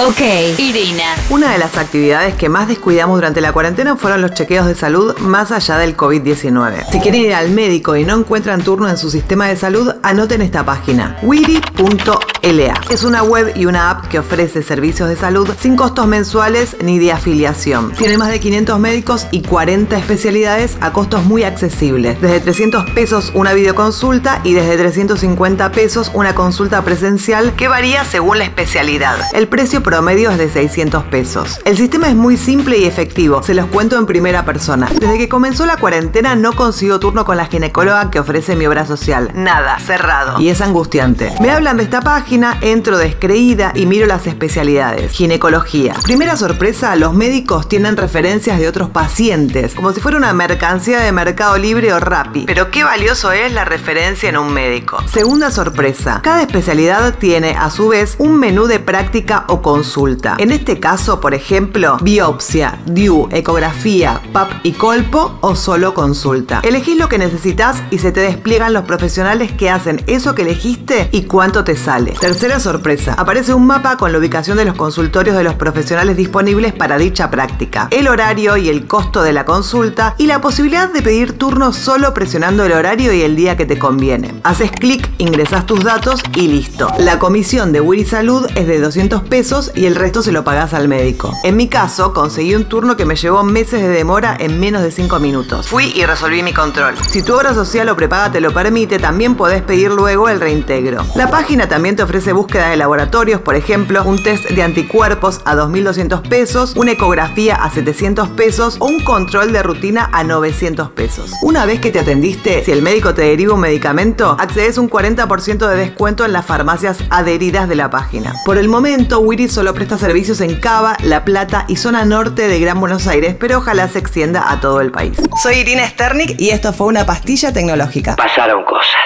Ok, Irina. Una de las actividades que más descuidamos durante la cuarentena fueron los chequeos de salud más allá del COVID-19. Si quieren ir al médico y no encuentran turno en su sistema de salud, anoten esta página, wiri.la. Es una web y una app que ofrece servicios de salud sin costos mensuales ni de afiliación. Tiene más de 500 médicos y 40 especialidades a costos muy accesibles. Desde 300 pesos una videoconsulta y desde 350 pesos una consulta presencial que varía según la especialidad. El precio promedio es de 600 pesos. El sistema es muy simple y efectivo, se los cuento en primera persona. Desde que comenzó la cuarentena no consigo turno con la ginecóloga que ofrece mi obra social. Nada, cerrado. Y es angustiante. Me hablan de esta página, entro descreída y miro las especialidades. Ginecología. Primera sorpresa, los médicos tienen referencias de otros pacientes, como si fuera una mercancía de Mercado Libre o Rappi. Pero qué valioso es la referencia en un médico. Segunda sorpresa, cada especialidad tiene a su vez un menú de práctica o consulta. En este caso, por ejemplo, biopsia, DIU, ecografía, PAP y colpo o solo consulta. Elegís lo que necesitas y se te despliegan los profesionales que hacen eso que elegiste y cuánto te sale. Tercera sorpresa, aparece un mapa con la ubicación de los consultorios de los profesionales disponibles para dicha práctica, el horario y el costo de la consulta y la posibilidad de pedir turno solo presionando el horario y el día que te conviene. Haces clic, ingresas tus datos y listo. La comisión de Wiri Salud es de 200 pesos y el resto se lo pagás al médico. En mi caso, conseguí un turno que me llevó meses de demora en menos de 5 minutos. Fui y resolví mi control. Si tu obra social o prepaga te lo permite, también podés pedir luego el reintegro. La página también te ofrece búsqueda de laboratorios, por ejemplo, un test de anticuerpos a 2.200 pesos, una ecografía a 700 pesos o un control de rutina a 900 pesos. Una vez que te atendiste, si el médico te deriva un medicamento, accedes un 40% de descuento en las farmacias adheridas de la página. Por el momento, Wiri solo presta servicios en Cava, La Plata y zona norte de Gran Buenos Aires, pero ojalá se extienda a todo el país. Soy Irina Sternik y esto fue una pastilla tecnológica. Pasaron cosas.